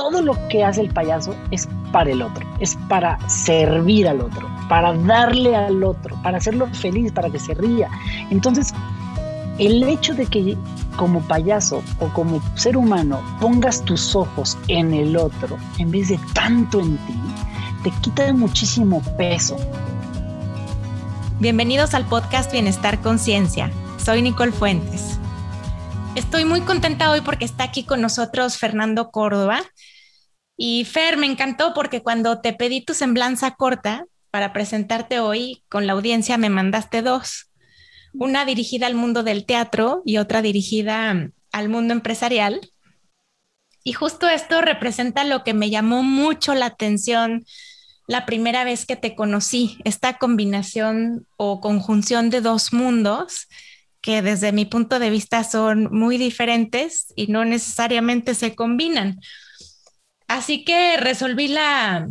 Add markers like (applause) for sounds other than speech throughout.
todo lo que hace el payaso es para el otro, es para servir al otro, para darle al otro, para hacerlo feliz, para que se ría. Entonces, el hecho de que como payaso o como ser humano pongas tus ojos en el otro en vez de tanto en ti, te quita muchísimo peso. Bienvenidos al podcast Bienestar Conciencia. Soy Nicole Fuentes. Estoy muy contenta hoy porque está aquí con nosotros Fernando Córdoba. Y Fer, me encantó porque cuando te pedí tu semblanza corta para presentarte hoy con la audiencia, me mandaste dos. Una dirigida al mundo del teatro y otra dirigida al mundo empresarial. Y justo esto representa lo que me llamó mucho la atención la primera vez que te conocí, esta combinación o conjunción de dos mundos que desde mi punto de vista son muy diferentes y no necesariamente se combinan. Así que resolví la,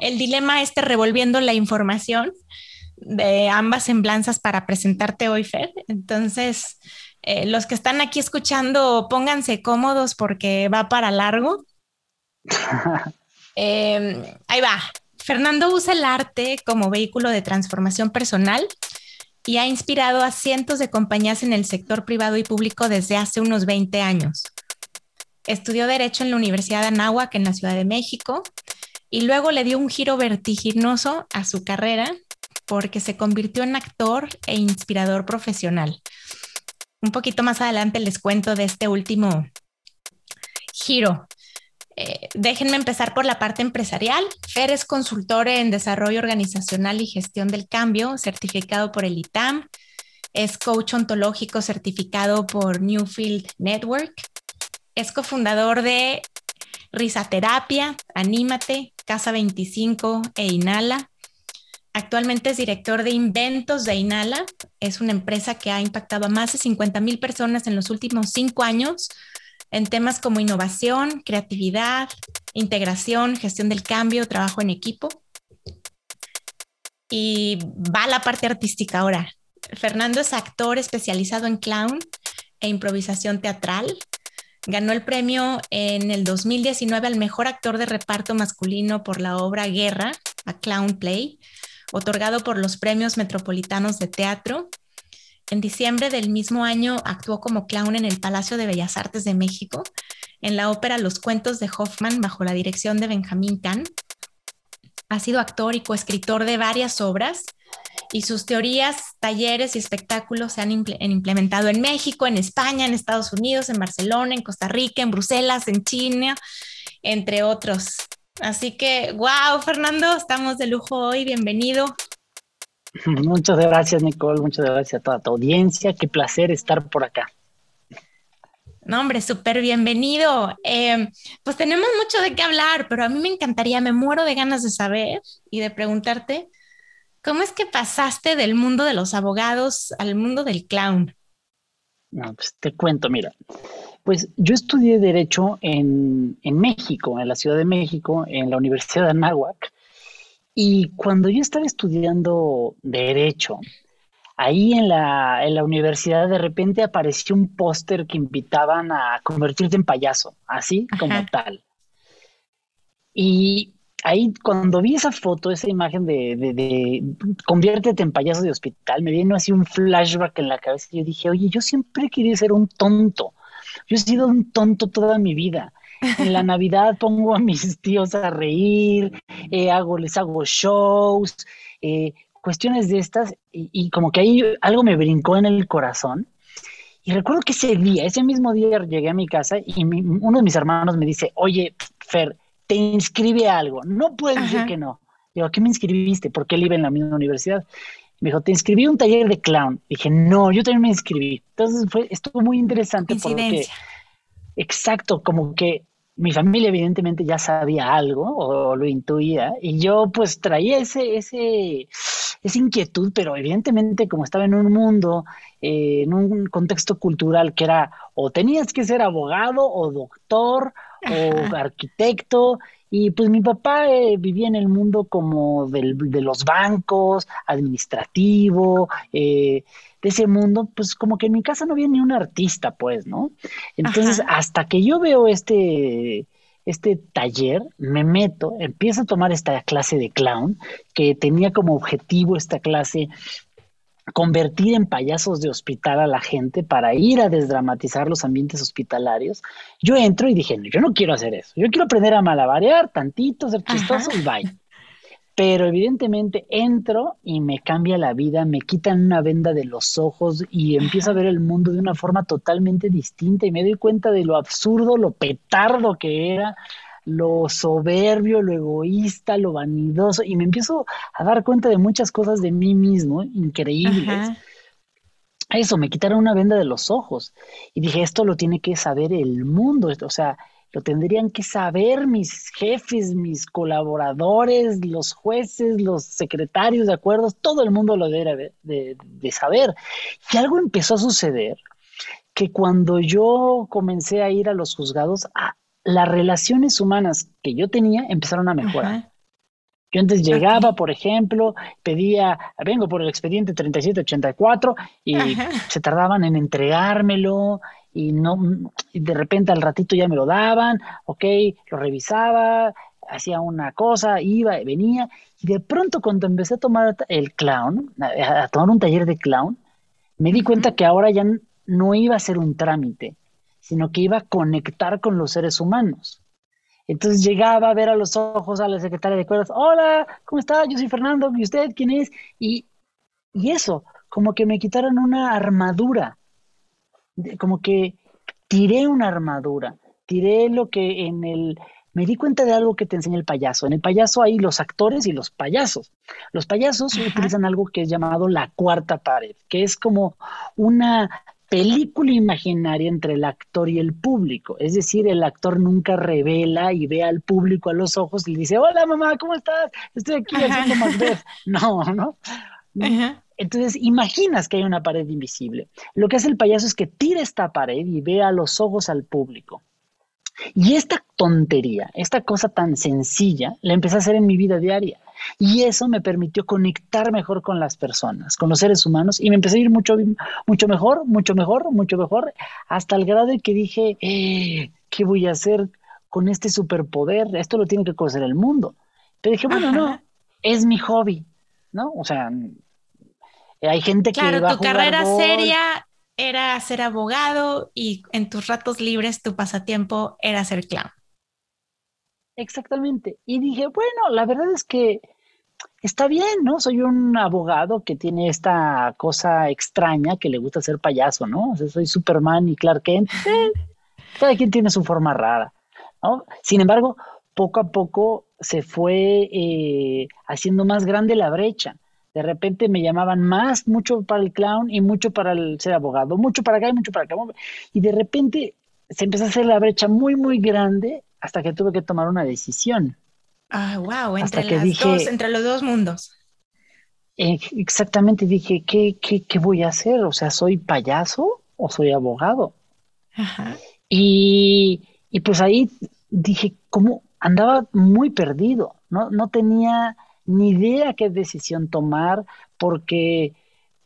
el dilema este revolviendo la información de ambas semblanzas para presentarte hoy, Fer. Entonces, eh, los que están aquí escuchando, pónganse cómodos porque va para largo. (laughs) Em, ahí va. Fernando usa el arte como vehículo de transformación personal y ha inspirado a cientos de compañías en el sector privado y público desde hace unos 20 años. Estudió Derecho en la Universidad de Anáhuac en la Ciudad de México y luego le dio un giro vertiginoso a su carrera porque se convirtió en actor e inspirador profesional. Un poquito más adelante les cuento de este último giro. Eh, déjenme empezar por la parte empresarial. Fer es consultor en desarrollo organizacional y gestión del cambio, certificado por el ITAM. Es coach ontológico certificado por Newfield Network. Es cofundador de Risaterapia, Anímate, Casa 25 e Inhala. Actualmente es director de inventos de Inhala. Es una empresa que ha impactado a más de 50 mil personas en los últimos cinco años en temas como innovación, creatividad, integración, gestión del cambio, trabajo en equipo. Y va la parte artística ahora. Fernando es actor especializado en clown e improvisación teatral. Ganó el premio en el 2019 al mejor actor de reparto masculino por la obra Guerra, a Clown Play, otorgado por los premios metropolitanos de teatro en diciembre del mismo año actuó como clown en el Palacio de Bellas Artes de México, en la ópera Los Cuentos de Hoffman bajo la dirección de Benjamín Kahn. Ha sido actor y coescritor de varias obras y sus teorías, talleres y espectáculos se han implementado en México, en España, en Estados Unidos, en Barcelona, en Costa Rica, en Bruselas, en China, entre otros. Así que, wow, Fernando, estamos de lujo hoy, bienvenido. Muchas gracias, Nicole. Muchas gracias a toda tu audiencia. Qué placer estar por acá. No, hombre, súper bienvenido. Em, pues tenemos mucho de qué hablar, pero a mí me encantaría, me muero de ganas de saber y de preguntarte, ¿cómo es que pasaste del mundo de los abogados al mundo del clown? No, pues te cuento, mira. Pues yo estudié Derecho en, en México, en la Ciudad de México, en la Universidad de Anáhuac. Y cuando yo estaba estudiando derecho, ahí en la, en la universidad de repente apareció un póster que invitaban a convertirte en payaso, así como tal. Y ahí cuando vi esa foto, esa imagen de, de, de, conviértete en payaso de hospital, me vino así un flashback en la cabeza y yo dije, oye, yo siempre quería ser un tonto. Yo he sido un tonto toda mi vida. En la (laughs) Navidad pongo a mis tíos a reír, eh, hago, les hago shows, eh, cuestiones de estas, y, como que ahí algo me brincó en el corazón. Y recuerdo que ese día, ese mismo día llegué a mi casa y uno de mis hermanos me dice, oye, Fer, te inscribe a algo. No puedes decir que no. Digo, ¿a qué me inscribiste? Porque él iba en la misma universidad. Me dijo, te inscribí a un taller de clown. Dije, no, yo también me inscribí. Entonces fue, estuvo muy interesante porque, exacto, como que mi familia evidentemente ya sabía algo o lo intuía y yo pues traía ese, ese, esa inquietud, pero evidentemente como estaba en un mundo, eh, en un contexto cultural que era o tenías que ser abogado o doctor o arquitecto y pues mi papá eh, vivía en el mundo como del, de los bancos, administrativo, eh, de ese mundo, pues como que en mi casa no había ni un artista, pues, ¿no? Entonces, hasta que yo veo este, este taller, me meto, empiezo a tomar esta clase de clown, que tenía como objetivo esta clase convertir en payasos de hospital a la gente para ir a desdramatizar los ambientes hospitalarios. Yo entro y dije, yo no quiero hacer eso, yo quiero aprender a malabarear tantito, ser chistoso y bye. Pero evidentemente entro y me cambia la vida, me quitan una venda de los ojos y empiezo a ver el mundo de una forma totalmente distinta y me doy cuenta de lo absurdo, lo petardo que era, lo soberbio, lo egoísta, lo vanidoso, y me empiezo a dar cuenta de muchas cosas de mí mismo, increíbles. Eso, me quitaron una venda de los ojos. Y dije, esto lo tiene que saber el mundo, o sea, lo tendrían que saber mis jefes, mis colaboradores, los jueces, los secretarios de acuerdos, todo el mundo lo debe de, de saber. Y algo empezó a suceder que cuando yo comencé a ir a los juzgados, ah, las relaciones humanas que yo tenía empezaron a mejorar. Yo antes llegaba, por ejemplo, pedía, vengo por el expediente 3784 y se tardaban en entregármelo y no y de repente al ratito ya me lo daban, ok, lo revisaba, hacía una cosa, iba, venía y de pronto cuando empecé a tomar el clown, a, tomar un taller de clown, me di cuenta que ahora ya no iba a ser un trámite, sino que iba a conectar con los seres humanos. Entonces llegaba a ver a los ojos a la secretaria de cuerdas, hola, ¿cómo está? Yo soy Fernando, ¿y usted quién es? Y, y eso, como que me quitaron una armadura, como que tiré una armadura, tiré lo que en el... Me di cuenta de algo que te enseña el payaso. En el payaso hay los actores y los payasos. Los payasos utilizan algo que es llamado la cuarta pared, que es como una película imaginaria entre el actor y el público. Es decir, el actor nunca revela y ve al público a los ojos y dice, hola mamá, ¿cómo estás? Estoy aquí haciendo Macbeth. (laughs) No, ¿no? Entonces, imaginas que hay una pared invisible. Lo que hace el payaso es que tira esta pared y ve a los ojos al público. Y esta tontería, esta cosa tan sencilla, la empecé a hacer en mi vida diaria. Y eso me permitió conectar mejor con las personas, con los seres humanos, y me empecé a ir mucho, mucho mejor, mucho mejor, mucho mejor, hasta el grado de que dije, eh, ¿qué voy a hacer con este superpoder? Esto lo tiene que conocer el mundo. Pero dije, bueno, no, es mi hobby, ¿no? O sea, hay gente que... Claro, tu carrera seria era ser abogado y en tus ratos libres tu pasatiempo era ser clown. Exactamente. Y dije, bueno, la verdad es que está bien, ¿no? Soy un abogado que tiene esta cosa extraña que le gusta ser payaso, ¿no? O sea, soy Superman y Clark Kent. (laughs) Eh, cada quien tiene su forma rara, ¿no? Sin embargo, poco a poco se fue eh, haciendo más grande la brecha. De repente me llamaban más, mucho para el clown y mucho para el ser abogado, mucho para acá y mucho para acá. Y de repente se empezó a hacer la brecha muy, muy grande hasta que tuve que tomar una decisión. Ah, wow, entre, entre los dos mundos. Eh, exactamente, dije, ¿qué, ¿qué, voy a hacer? O sea, ¿soy payaso o soy abogado? Y, y, pues ahí dije, ¿cómo? Andaba muy perdido, ¿no? No tenía ni idea qué decisión tomar, porque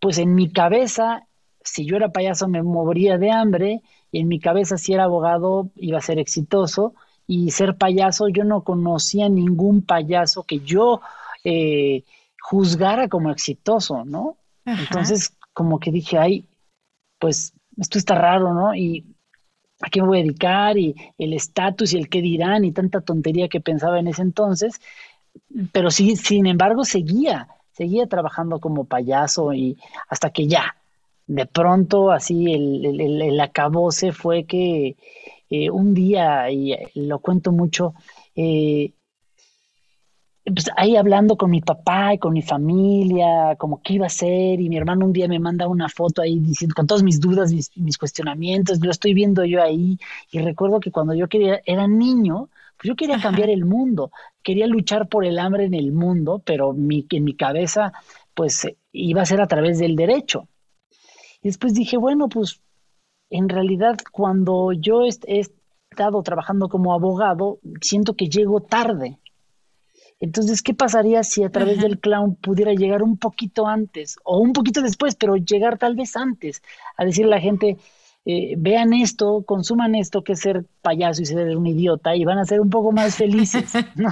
pues en mi cabeza, si yo era payaso me moría de hambre, y en mi cabeza si era abogado iba a ser exitoso, y ser payaso, yo no conocía ningún payaso que yo eh, juzgara como exitoso, ¿no? Entonces, como que dije, ay, pues esto está raro, ¿no? Y a qué me voy a dedicar y el estatus y el qué dirán y tanta tontería que pensaba en ese entonces, pero sí, sin embargo, seguía, seguía trabajando como payaso y hasta que ya, de pronto así el, el, el acabose fue que eh, un día, y lo cuento mucho, eh, pues ahí hablando con mi papá y con mi familia, como qué iba a ser, y mi hermano un día me manda una foto ahí diciendo, con todas mis dudas, mis, cuestionamientos, lo estoy viendo yo ahí, y recuerdo que cuando yo quería, era niño, pues yo quería cambiar el mundo, quería luchar por el hambre en el mundo, pero mi, en mi cabeza, pues iba a ser a través del derecho. Y después dije, bueno, pues en realidad cuando yo he, estado trabajando como abogado, siento que llego tarde. Entonces, ¿qué pasaría si a través del clown pudiera llegar un poquito antes o un poquito después, pero llegar tal vez antes a decirle a la gente, eh, vean esto, consuman esto, que es ser payaso y ser un idiota, y van a ser un poco más felices, (laughs) ¿no?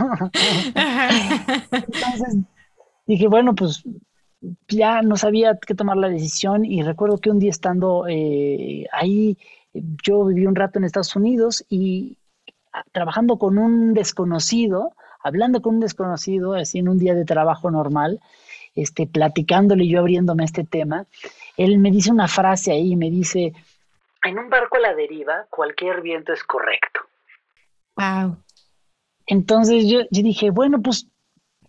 Entonces dije, bueno, pues ya no sabía qué tomar la decisión y recuerdo que un día estando eh, ahí, yo viví un rato en Estados Unidos y trabajando con un desconocido, hablando con un desconocido, así en un día de trabajo normal, este, platicándole y yo abriéndome este tema, él me dice una frase ahí, me dice, en un barco a la deriva, cualquier viento es correcto. Wow. Entonces yo, yo dije, bueno, pues,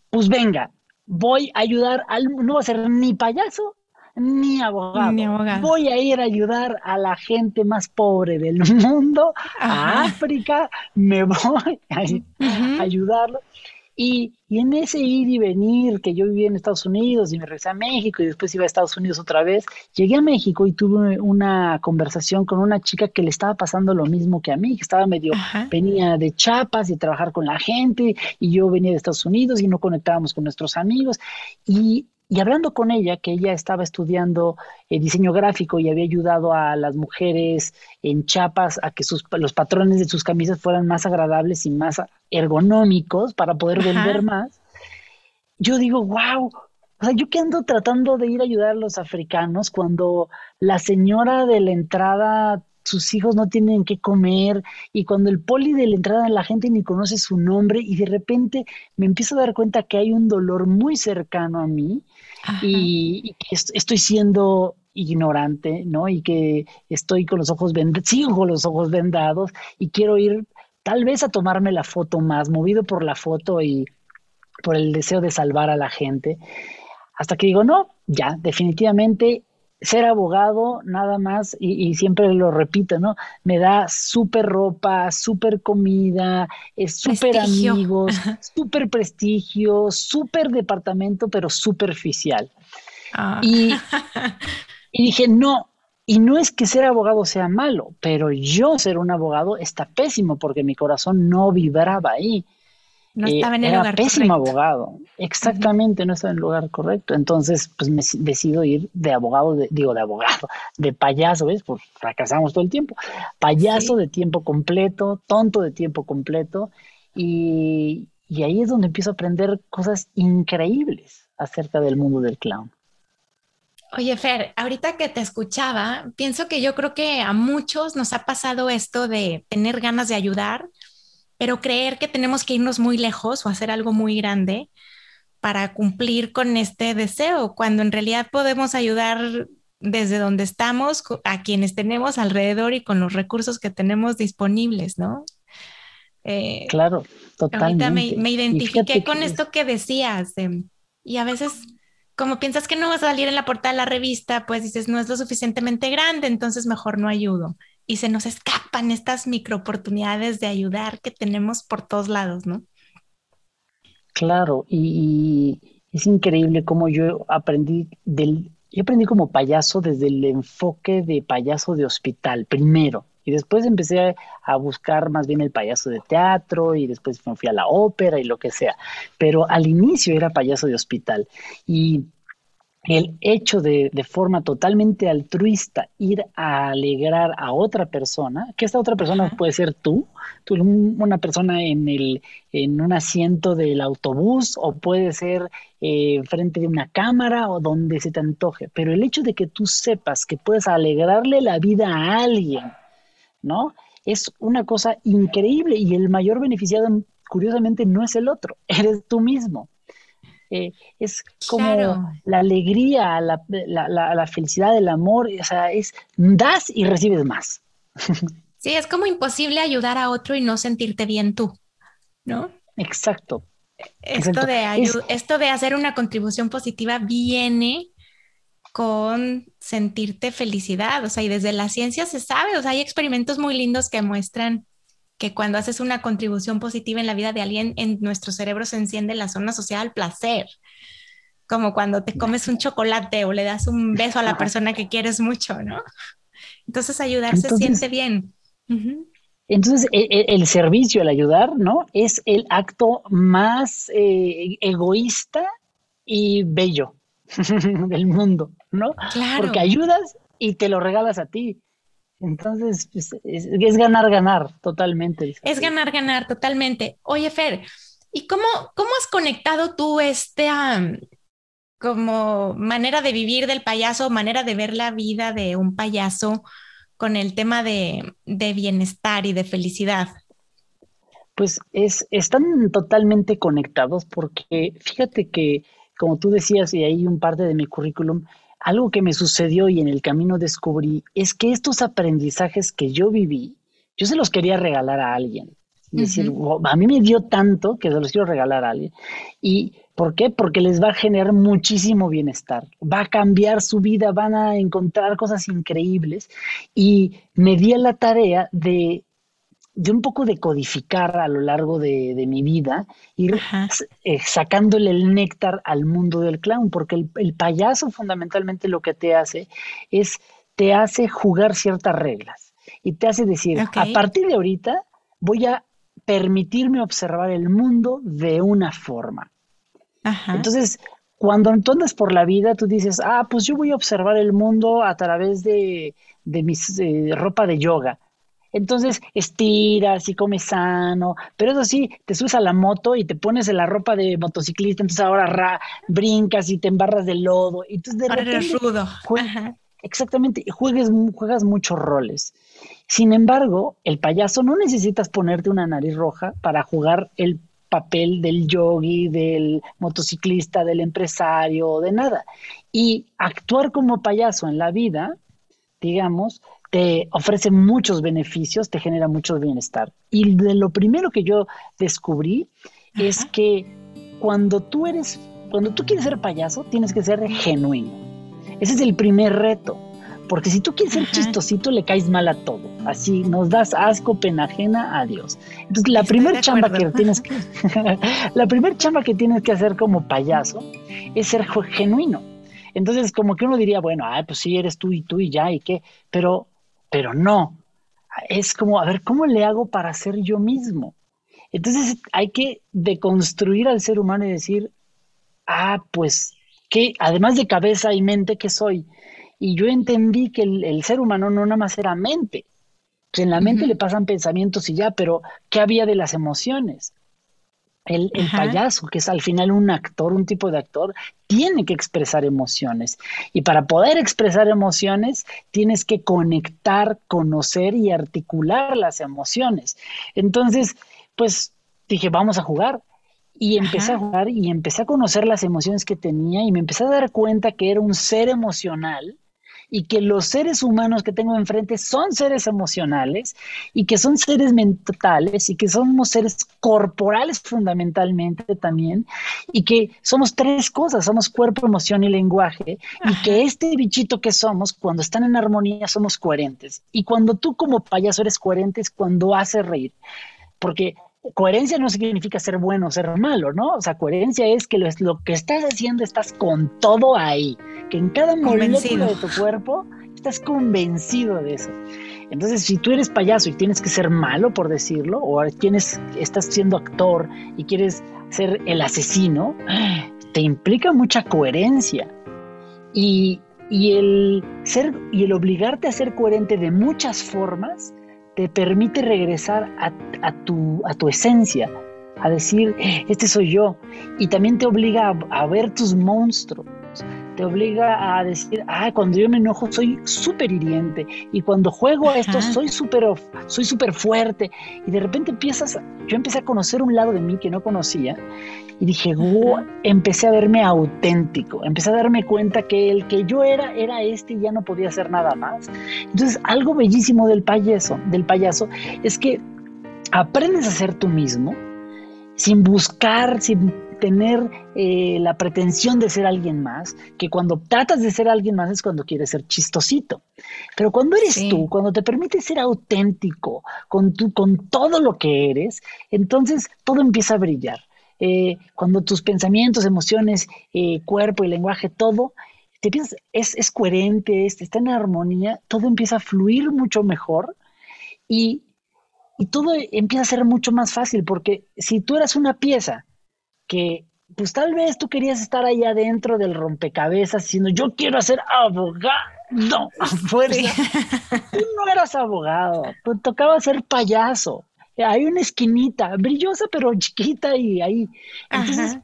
pues venga, voy a ayudar al, no voy a ser ni payaso ni abogado. ni abogado. Voy a ir a ayudar a la gente más pobre del mundo, a África, me voy (laughs) a, ayudarlo. Y, en ese ir y venir, que yo vivía en Estados Unidos y me regresé a México y después iba a Estados Unidos otra vez, llegué a México y tuve una conversación con una chica que le estaba pasando lo mismo que a mí, que estaba medio, venía de Chiapas y trabajar con la gente y yo venía de Estados Unidos y no conectábamos con nuestros amigos. Y y hablando con ella, que ella estaba estudiando eh, diseño gráfico y había ayudado a las mujeres en chapas a que sus, los patrones de sus camisas fueran más agradables y más ergonómicos para poder vender más, yo digo, wow, o sea, yo que ando tratando de ir a ayudar a los africanos cuando la señora de la entrada sus hijos no tienen qué comer y cuando el poli de la entrada la gente ni conoce su nombre y de repente me empiezo a dar cuenta que hay un dolor muy cercano a mí y, estoy siendo ignorante, ¿no? Y que estoy con los ojos vendados, sigo con los ojos vendados y quiero ir tal vez a tomarme la foto más, movido por la foto y por el deseo de salvar a la gente. Hasta que digo, no, ya, definitivamente ser abogado nada más, y, siempre lo repito, ¿no? Me da súper ropa, súper comida, súper amigos, (laughs) súper prestigio, súper departamento, pero superficial. Ah. Y, (laughs) y dije, no, y no es que ser abogado sea malo, pero yo ser un abogado está pésimo porque mi corazón no vibraba ahí. No eh, estaba en el era pésimo abogado. Exactamente, no estaba en el lugar correcto. Entonces, pues me decido ir de abogado, digo de abogado, (laughs) de payaso, ¿ves? Pues fracasamos todo el tiempo. Payaso de tiempo completo, tonto de tiempo completo. Y, y ahí es donde empiezo a aprender cosas increíbles acerca del mundo del clown. Oye, Fer, ahorita que te escuchaba, pienso que yo creo que a muchos nos ha pasado esto de tener ganas de ayudar, pero creer que tenemos que irnos muy lejos o hacer algo muy grande para cumplir con este deseo, cuando en realidad podemos ayudar desde donde estamos a quienes tenemos alrededor y con los recursos que tenemos disponibles, ¿no? Eh, claro, totalmente. Ahorita me, identifiqué con esto que decías y a veces como piensas que no vas a salir en la portada de la revista, pues dices, no es lo suficientemente grande, entonces mejor no ayudo y se nos escapan estas micro oportunidades de ayudar que tenemos por todos lados, ¿no? Claro, y, es increíble cómo yo aprendí del, yo aprendí como payaso desde el enfoque de payaso de hospital, primero, y después empecé a buscar más bien el payaso de teatro y después me fui a la ópera y lo que sea. Pero al inicio era payaso de hospital. Y el hecho de, de, forma totalmente altruista ir a alegrar a otra persona, que esta otra persona puede ser tú, tú una persona en, el, en un asiento del autobús o puede ser eh, frente de una cámara o donde se te antoje, pero el hecho de que tú sepas que puedes alegrarle la vida a alguien, ¿no? Es una cosa increíble y el mayor beneficiado, curiosamente, no es el otro, (laughs) eres tú mismo. Eh, es como la alegría, la, la, felicidad, el amor, o sea, es das y recibes más. (laughs) Sí, es como imposible ayudar a otro y no sentirte bien tú, ¿no? Exacto. Esto, De esto de hacer una contribución positiva viene con sentirte felicidad, o sea, y desde la ciencia se sabe, o sea, hay experimentos muy lindos que muestran que cuando haces una contribución positiva en la vida de alguien, en nuestro cerebro se enciende la zona social placer, como cuando te comes un chocolate o le das un beso a la persona que quieres mucho, ¿no? Entonces ayudar se siente bien. Entonces, e, e, el, servicio, el ayudar, ¿no? Es el acto más eh, egoísta y bello (laughs) del mundo, ¿no? Claro. Porque ayudas y te lo regalas a ti. Entonces, pues, es, ganar, ganar, totalmente. Es ganar, ganar, totalmente. Oye, Fer, ¿y cómo, cómo has conectado tú este, como manera de vivir del payaso, manera de ver la vida de un payaso con el tema de, bienestar y de felicidad? Pues es, están totalmente conectados porque fíjate que, como tú decías, y ahí un parte de mi currículum, algo que me sucedió y en el camino descubrí es que estos aprendizajes que yo viví, yo se los quería regalar a alguien. Es decir, a mí me dio tanto que se los quiero regalar a alguien. ¿Y por qué? Porque les va a generar muchísimo bienestar. Va a cambiar su vida, van a encontrar cosas increíbles. Y me di a la tarea de de un poco de codificar a lo largo de, mi vida, ir eh, sacándole el néctar al mundo del clown, porque el, payaso fundamentalmente lo que te hace es, te hace jugar ciertas reglas y te hace decir, a partir de ahorita voy a permitirme observar el mundo de una forma. Entonces, cuando tú andas por la vida, tú dices, ah, pues yo voy a observar el mundo a través de, de mi eh, ropa de yoga entonces estiras y comes sano, pero eso sí, te subes a la moto y te pones en la ropa de motociclista, entonces ahora brincas y te embarras de lodo. Y entonces de repente, exactamente, juegues, juegas muchos roles. Sin embargo, el payaso no necesitas ponerte una nariz roja para jugar el papel del yogi, del motociclista, del empresario, de nada. Y actuar como payaso en la vida, digamos, te ofrece muchos beneficios, te genera mucho bienestar. Y de lo primero que yo descubrí es que cuando tú eres, cuando tú quieres ser payaso, tienes que ser genuino. Ese es el primer reto. Porque si tú quieres ser chistosito, le caes mal a todo. Así nos das asco, pena ajena a Dios. Entonces, la primera chamba que tienes que, (laughs) la primera chamba que tienes que hacer como payaso es ser genuino. Entonces, como que uno diría, bueno, ah, pues sí, eres tú y tú y ya, y qué, pero pero no. Es como, a ver, ¿cómo le hago para ser yo mismo? Entonces hay que deconstruir al ser humano y decir, ah, pues, que además de cabeza y mente, ¿qué soy? Y yo entendí que el, ser humano no nada más era mente. Que en la mente le pasan pensamientos y ya, pero ¿qué había de las emociones? El, payaso, que es al final un actor, un tipo de actor, tiene que expresar emociones. Y para poder expresar emociones, tienes que conectar, conocer y articular las emociones. Entonces, pues dije, vamos a jugar. Y empecé a jugar y empecé a conocer las emociones que tenía y me empecé a dar cuenta que era un ser emocional y que los seres humanos que tengo enfrente son seres emocionales y que son seres mentales y que somos seres corporales fundamentalmente también y que somos tres cosas, somos cuerpo, emoción y lenguaje y que este bichito que somos, cuando están en armonía, somos coherentes. Y cuando tú como payaso eres coherente es cuando hace reír. Porque coherencia no significa ser bueno o ser malo, ¿no? O sea, coherencia es que lo, lo, que estás haciendo estás con todo ahí, que en cada molécula de tu cuerpo estás convencido de eso. Entonces, si tú eres payaso y tienes que ser malo, por decirlo, o tienes, estás siendo actor y quieres ser el asesino, te implica mucha coherencia. Y, y el ser y el obligarte a ser coherente de muchas formas te permite regresar a, tu, a tu esencia, a decir, este soy yo. Y también te obliga a, a ver tus monstruos, te obliga a decir, ah, cuando yo me enojo soy súper hiriente y cuando juego a esto soy súper soy super fuerte y de repente empiezas, yo empecé a conocer un lado de mí que no conocía y dije, wow, empecé a verme auténtico, empecé a darme cuenta que el que yo era era este y ya no podía hacer nada más. Entonces, algo bellísimo del payaso, del payaso es que aprendes a ser tú mismo sin buscar, sin tener eh, la pretensión de ser alguien más, que cuando tratas de ser alguien más es cuando quieres ser chistosito. Pero cuando eres tú, cuando te permites ser auténtico con, tu, con todo lo que eres, entonces todo empieza a brillar. Eh, cuando tus pensamientos, emociones, eh, cuerpo y lenguaje, todo, te piensas, es, es coherente, está en armonía, todo empieza a fluir mucho mejor y, y todo empieza a ser mucho más fácil, porque si tú eras una pieza que pues tal vez tú querías estar ahí adentro del rompecabezas diciendo yo quiero ser abogado no, a fuerza. (laughs) Tú no eras abogado, tocaba ser payaso. Hay una esquinita, brillosa pero chiquita y ahí. Entonces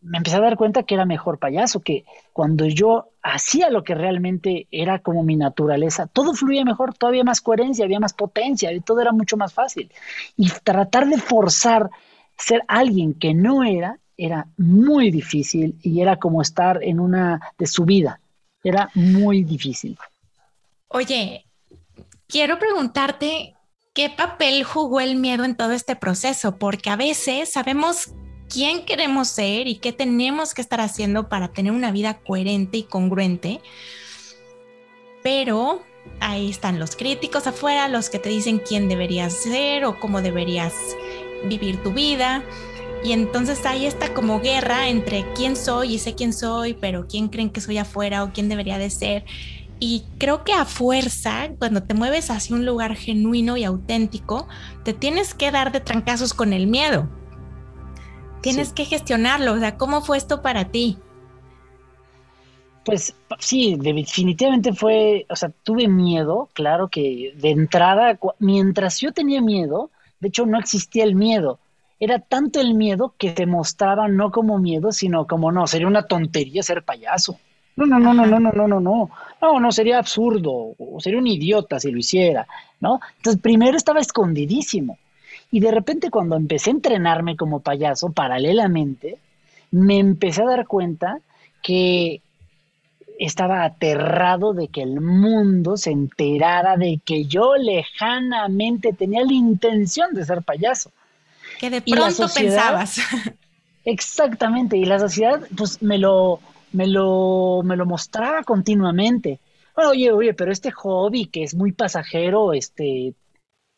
me empecé a dar cuenta que era mejor payaso, que cuando yo hacía lo que realmente era como mi naturaleza, todo fluía mejor, todavía más coherencia, había más potencia, y todo era mucho más fácil. Y tratar de forzar ser alguien que no era, era muy difícil y era como estar en una de su vida. Era muy difícil. Oye, quiero preguntarte qué papel jugó el miedo en todo este proceso, porque a veces sabemos quién queremos ser y qué tenemos que estar haciendo para tener una vida coherente y congruente, pero ahí están los críticos afuera, los que te dicen quién deberías ser o cómo deberías vivir tu vida. Y entonces hay esta como guerra entre quién soy y sé quién soy, pero quién creen que soy afuera o quién debería de ser. Y creo que a fuerza, cuando te mueves hacia un lugar genuino y auténtico, te tienes que dar de trancazos con el miedo. Tienes que gestionarlo. O sea, ¿cómo fue esto para ti? Pues sí, definitivamente fue, o sea, tuve miedo, claro que de entrada, mientras yo tenía miedo, de hecho no existía el miedo, era tanto el miedo que te mostraba no como miedo, sino como no, sería una tontería ser payaso. No, no, no, no, no, no, no, no, no. No, no, sería absurdo, o sería un idiota si lo hiciera, ¿no? Entonces, primero estaba escondidísimo. Y de repente cuando empecé a entrenarme como payaso paralelamente, me empecé a dar cuenta que estaba aterrado de que el mundo se enterara de que yo lejanamente tenía la intención de ser payaso. Que de pronto pensabas. Exactamente, y la sociedad pues me lo, me lo, me lo mostraba continuamente. oye, oye, pero este hobby que es muy pasajero, este,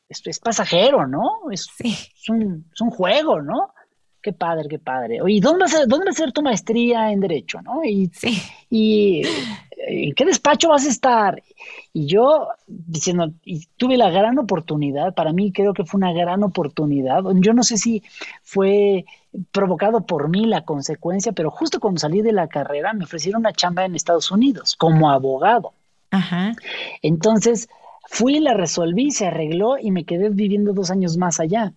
esto es pasajero, ¿no? Es, es, un, es un juego, ¿no? Qué padre, qué padre. Oye, ¿dónde va a dónde va a ser tu maestría en Derecho, no? Y, sí. y ¿en qué despacho vas a estar? Y yo diciendo, y tuve la gran oportunidad, para mí creo que fue una gran oportunidad. Yo no sé si fue provocado por mí la consecuencia, pero justo cuando salí de la carrera me ofrecieron una chamba en Estados Unidos como abogado. Ajá. Entonces fui, la resolví, se arregló y me quedé viviendo dos años más allá.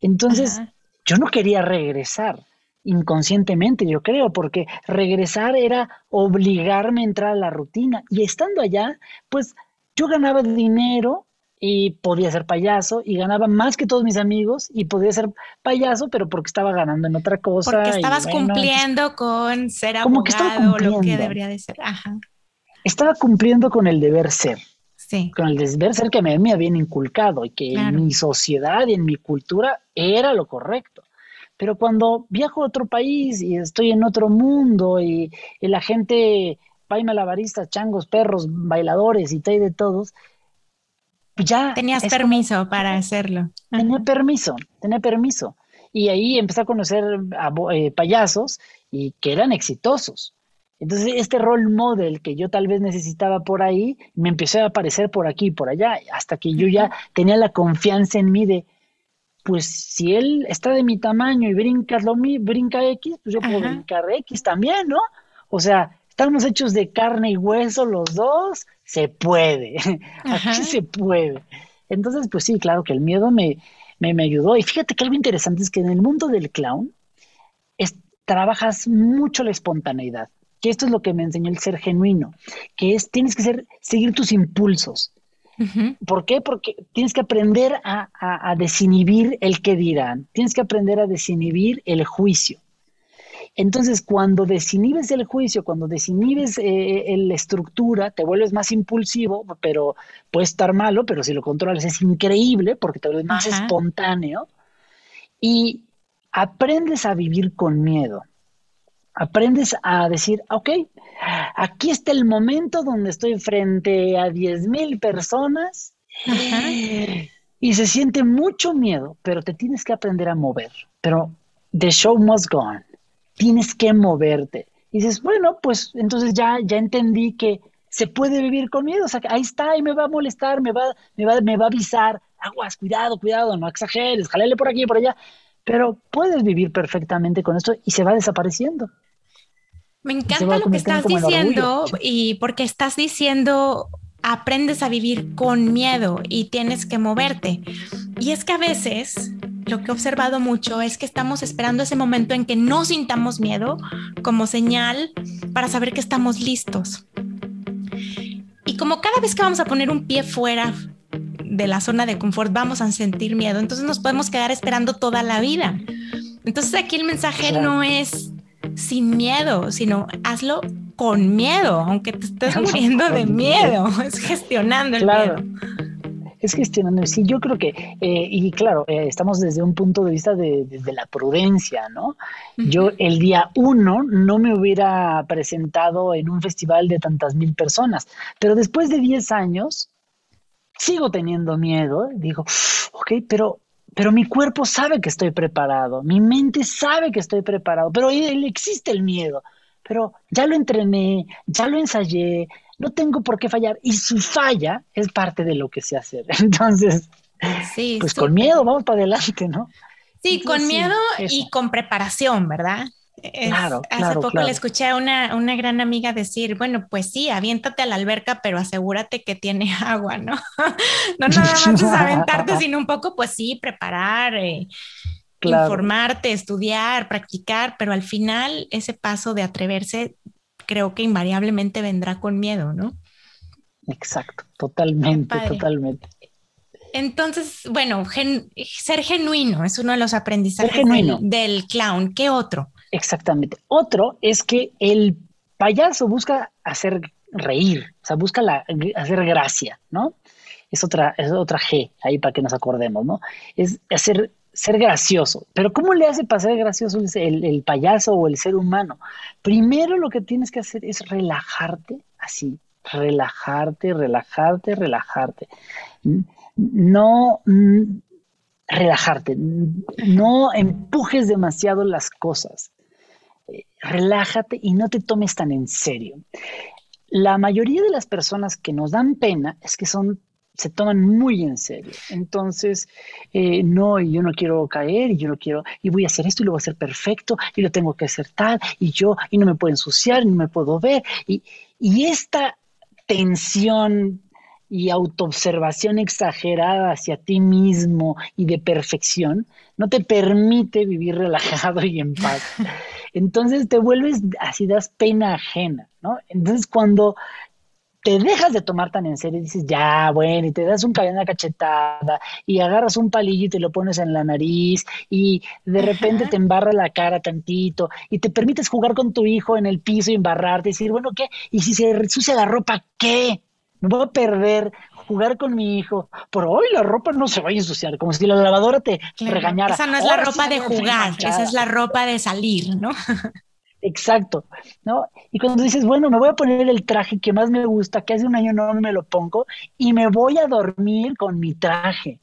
Entonces, yo no quería regresar inconscientemente, yo creo, porque regresar era obligarme a entrar a la rutina. Y estando allá, pues yo ganaba dinero y podía ser payaso y ganaba más que todos mis amigos y podía ser payaso, pero porque estaba ganando en otra cosa. Porque estabas cumpliendo con ser abogado, como que estaba lo que debería de ser. Ajá. Estaba cumpliendo con el deber ser. Sí. Con el deber ser que me, me habían inculcado y que en mi sociedad y en mi cultura era lo correcto. Pero cuando viajo a otro país y estoy en otro mundo y, la gente, pay malabaristas, changos, perros, bailadores y tal de todos, pues ya... Tenías permiso para hacerlo. Tenía permiso, tenía permiso. Y ahí empecé a conocer a, eh, payasos y que eran exitosos. Entonces, este role model que yo tal vez necesitaba por ahí, me empezó a aparecer por aquí y por allá, hasta que yo ya tenía la confianza en mí de, pues si él está de mi tamaño y brinca, lo brinca X, pues yo puedo brincar X también, ¿no? O sea, estamos hechos de carne y hueso los dos, se puede, (laughs) aquí se puede. Entonces, pues sí, claro que el miedo me, me, ayudó. Y fíjate que algo interesante es que en el mundo del clown trabajas mucho la espontaneidad, que esto es lo que me enseñó el ser genuino, que es tienes que ser, seguir tus impulsos. ¿Por qué? Porque tienes que aprender a, desinhibir el que dirán, tienes que aprender a desinhibir el juicio. Entonces, cuando desinhibes el juicio, cuando desinhibes eh, la estructura, te vuelves más impulsivo, pero puede estar malo, pero si lo controlas es increíble porque te vuelves más espontáneo y aprendes a vivir con miedo. Aprendes a decir, ok, aquí está el momento donde estoy frente a 10 mil personas y se siente mucho miedo, pero te tienes que aprender a mover. Pero the show must go on. Tienes que moverte. Y dices, bueno, pues entonces ya, ya entendí que se puede vivir con miedo. O sea, ahí está y me va a molestar, me va, me va, me va a avisar. Aguas, cuidado, cuidado, no exageres, jalele por aquí y por allá. Pero puedes vivir perfectamente con esto y se va desapareciendo. Me encanta lo que estás diciendo y porque estás diciendo aprendes a vivir con miedo y tienes que moverte. Y es que a veces lo que he observado mucho es que estamos esperando ese momento en que no sintamos miedo como señal para saber que estamos listos. Y como cada vez que vamos a poner un pie fuera de la zona de confort vamos a sentir miedo, entonces nos podemos quedar esperando toda la vida. Entonces aquí el mensaje no es sin miedo, sino hazlo con miedo, aunque te estés muriendo de miedo, (laughs) es gestionando el miedo. Es gestionando, sí, yo creo que, eh, y claro, eh, estamos desde un punto de vista de, la prudencia, ¿no? Yo el día uno no me hubiera presentado en un festival de tantas mil personas, pero después de 10 años sigo teniendo miedo, digo, ok, pero pero mi cuerpo sabe que estoy preparado, mi mente sabe que estoy preparado, pero él existe el miedo. Pero ya lo entrené, ya lo ensayé, no tengo por qué fallar. Y si falla, es parte de lo que sé hacer. (laughs) Entonces, sí, pues con miedo, vamos para adelante, ¿no? Sí, con miedo y con preparación, ¿verdad? Claro, hace poco le escuché a una, una, gran amiga decir, bueno, pues sí, aviéntate a la alberca, pero asegúrate que tiene (laughs) agua, ¿no? no nada más es aventarte, (laughs) sino un poco, pues sí, preparar, eh, informarte, estudiar, practicar, pero al final ese paso de atreverse creo que invariablemente vendrá con miedo, ¿no? Exacto, totalmente, totalmente. Entonces, bueno, ser genuino es uno de los aprendizajes del, clown. ¿Qué otro? Exactamente. Otro es que el payaso busca hacer reír, o sea, busca hacer gracia, ¿no? Es otra, es otra G ahí para que nos acordemos, ¿no? Es hacer ser gracioso. Pero ¿cómo le hace para ser gracioso el, payaso o el ser humano? Primero lo que tienes que hacer es relajarte así, relajarte, relajarte, relajarte. No mm, relajarte, no empujes demasiado las cosas relájate y no te tomes tan en serio. La mayoría de las personas que nos dan pena es que son se toman muy en serio. Entonces, eh, no, yo no quiero caer, y yo no quiero, y voy a hacer esto y lo voy a hacer perfecto, y lo tengo que hacer tal, y yo, y no me puedo ensuciar, no me puedo ver. Y, y esta tensión y autoobservación exagerada hacia ti mismo y de perfección no te permite vivir relajado y en paz. Entonces te vuelves así, das pena ajena, ¿no? Entonces cuando te dejas de tomar tan en serio y dices, ya, bueno, y te das un una cachetada y agarras un palillo y te lo pones en la nariz y de repente te embarra la cara tantito y te permites jugar con tu hijo en el piso y embarrarte y decir, bueno, ¿qué? Y si se ensucia la ropa, ¿qué? Me voy a perder jugar con mi hijo, por hoy la ropa no se va a ensuciar, como si la lavadora te regañara. Esa no es la ropa de jugar, esa es la ropa de salir, ¿no? (laughs) Exacto, ¿no? Y cuando dices, bueno, me voy a poner el traje que más me gusta, que hace un año no me lo pongo, y me voy a dormir con mi traje.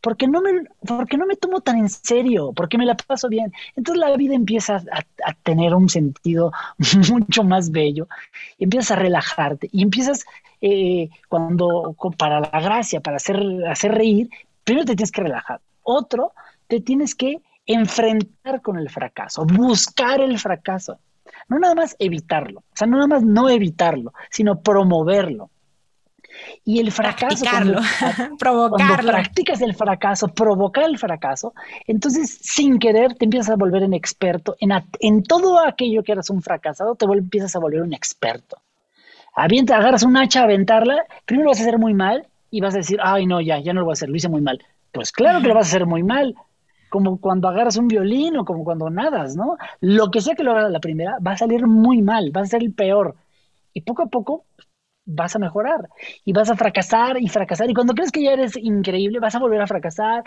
Porque no me, porque no me tomo tan en serio, porque me la paso bien. Entonces la vida empieza a, tener un sentido (laughs) mucho más bello, empiezas a relajarte y empiezas eh, cuando para la gracia, para hacer, hacer reír, primero te tienes que relajar. Otro, te tienes que enfrentar con el fracaso, buscar el fracaso. No nada más evitarlo, o sea, no nada más no evitarlo, sino promoverlo. Y el fracaso, cuando, (laughs) (laughs) provocarlo. Cuando practicas el fracaso, provocar el fracaso, entonces sin querer te empiezas a volver un experto en, en todo aquello que eras un fracasado, te empiezas a volver un experto. Avienta, agarras un hacha a aventarla, primero lo vas a hacer muy mal y vas a decir, ay no, ya, ya no lo voy a hacer, lo hice muy mal. Pues claro que lo vas a hacer muy mal, como cuando agarras un violín o como cuando nadas, ¿no? Lo que sea que lo hagas la primera va a salir muy mal, va a ser el peor. Y poco a poco vas a mejorar y vas a fracasar y fracasar. Y cuando crees que ya eres increíble, vas a volver a fracasar.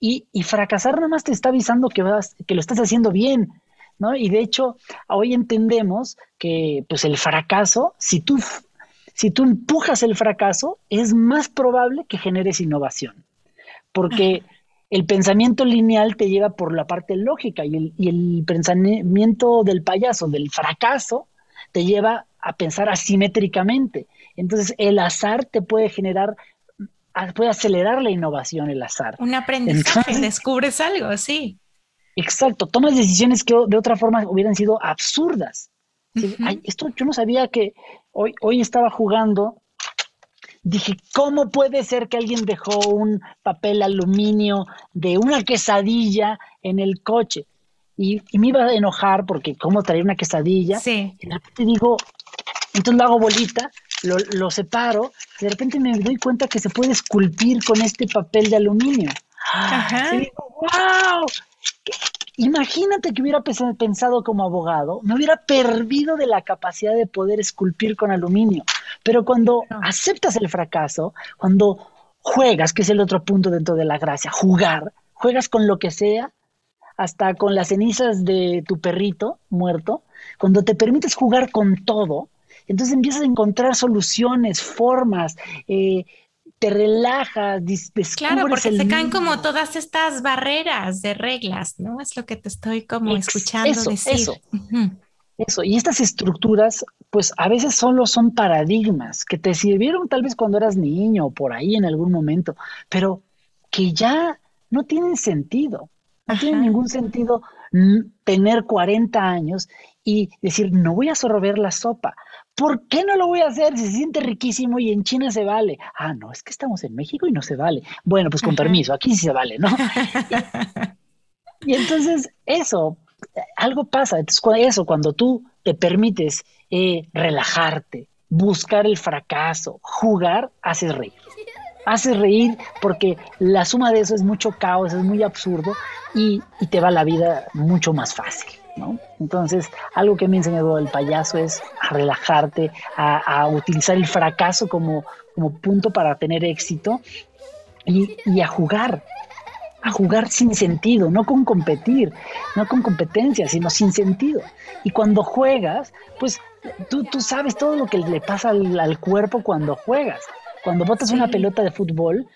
Y, y fracasar nada más te está avisando que, vas, que lo estás haciendo bien. ¿no? Y de hecho, hoy entendemos que pues, el fracaso, si tú, si tú empujas el fracaso, es más probable que generes innovación. Porque el pensamiento lineal te lleva por la parte lógica y el, y el pensamiento del payaso, del fracaso, te lleva a pensar asimétricamente. Entonces, el azar te puede generar, puede acelerar la innovación, el azar. Un aprendizaje, descubres algo, sí. Exacto, tomas decisiones que de otra forma hubieran sido absurdas. esto yo no sabía que hoy, hoy estaba jugando. Dije, ¿cómo puede ser que alguien dejó un papel aluminio de una quesadilla en el coche? Y, me iba a enojar porque cómo traer una quesadilla. Sí. Y de repente digo, entonces lo hago bolita, lo, lo separo, y de repente me doy cuenta que se puede esculpir con este papel de aluminio. Ajá. Y digo, ¡wow! Imagínate que hubiera pensado como abogado, me hubiera perdido de la capacidad de poder esculpir con aluminio. Pero cuando aceptas el fracaso, cuando juegas, que es el otro punto dentro de la gracia, jugar, juegas con lo que sea, hasta con las cenizas de tu perrito muerto, cuando te permites jugar con todo, entonces empiezas a encontrar soluciones, formas, eh, te relajas, descubres Claro, porque se caen como todas estas barreras de reglas, ¿no? Es lo que te estoy como escuchando eso, decir. Eso. Eso, y estas estructuras, pues a veces solo son paradigmas que te sirvieron tal vez cuando eras niño o por ahí en algún momento, pero que ya no tienen sentido. No tiene ningún sentido tener 40 años y decir, no voy a sorber la sopa. ¿Por qué no lo voy a hacer? Se siente riquísimo y en China se vale. Ah, no, es que estamos en México y no se vale. Bueno, pues con permiso, aquí sí se vale, ¿no? (laughs) y, entonces eso, algo pasa. Entonces, eso, cuando tú te permites eh, relajarte, buscar el fracaso, jugar, haces reír. Haces reír porque la suma de eso es mucho caos, es muy absurdo y te va la vida mucho más fácil. Entonces, algo que me ha enseñado el payaso es a relajarte, a, utilizar el fracaso como, punto para tener éxito y, a jugar, a jugar sin sentido, no con competir, no con competencia, sino sin sentido. Y cuando juegas, pues tú, sabes todo lo que le pasa al, cuerpo cuando juegas. Cuando botas una pelota de fútbol,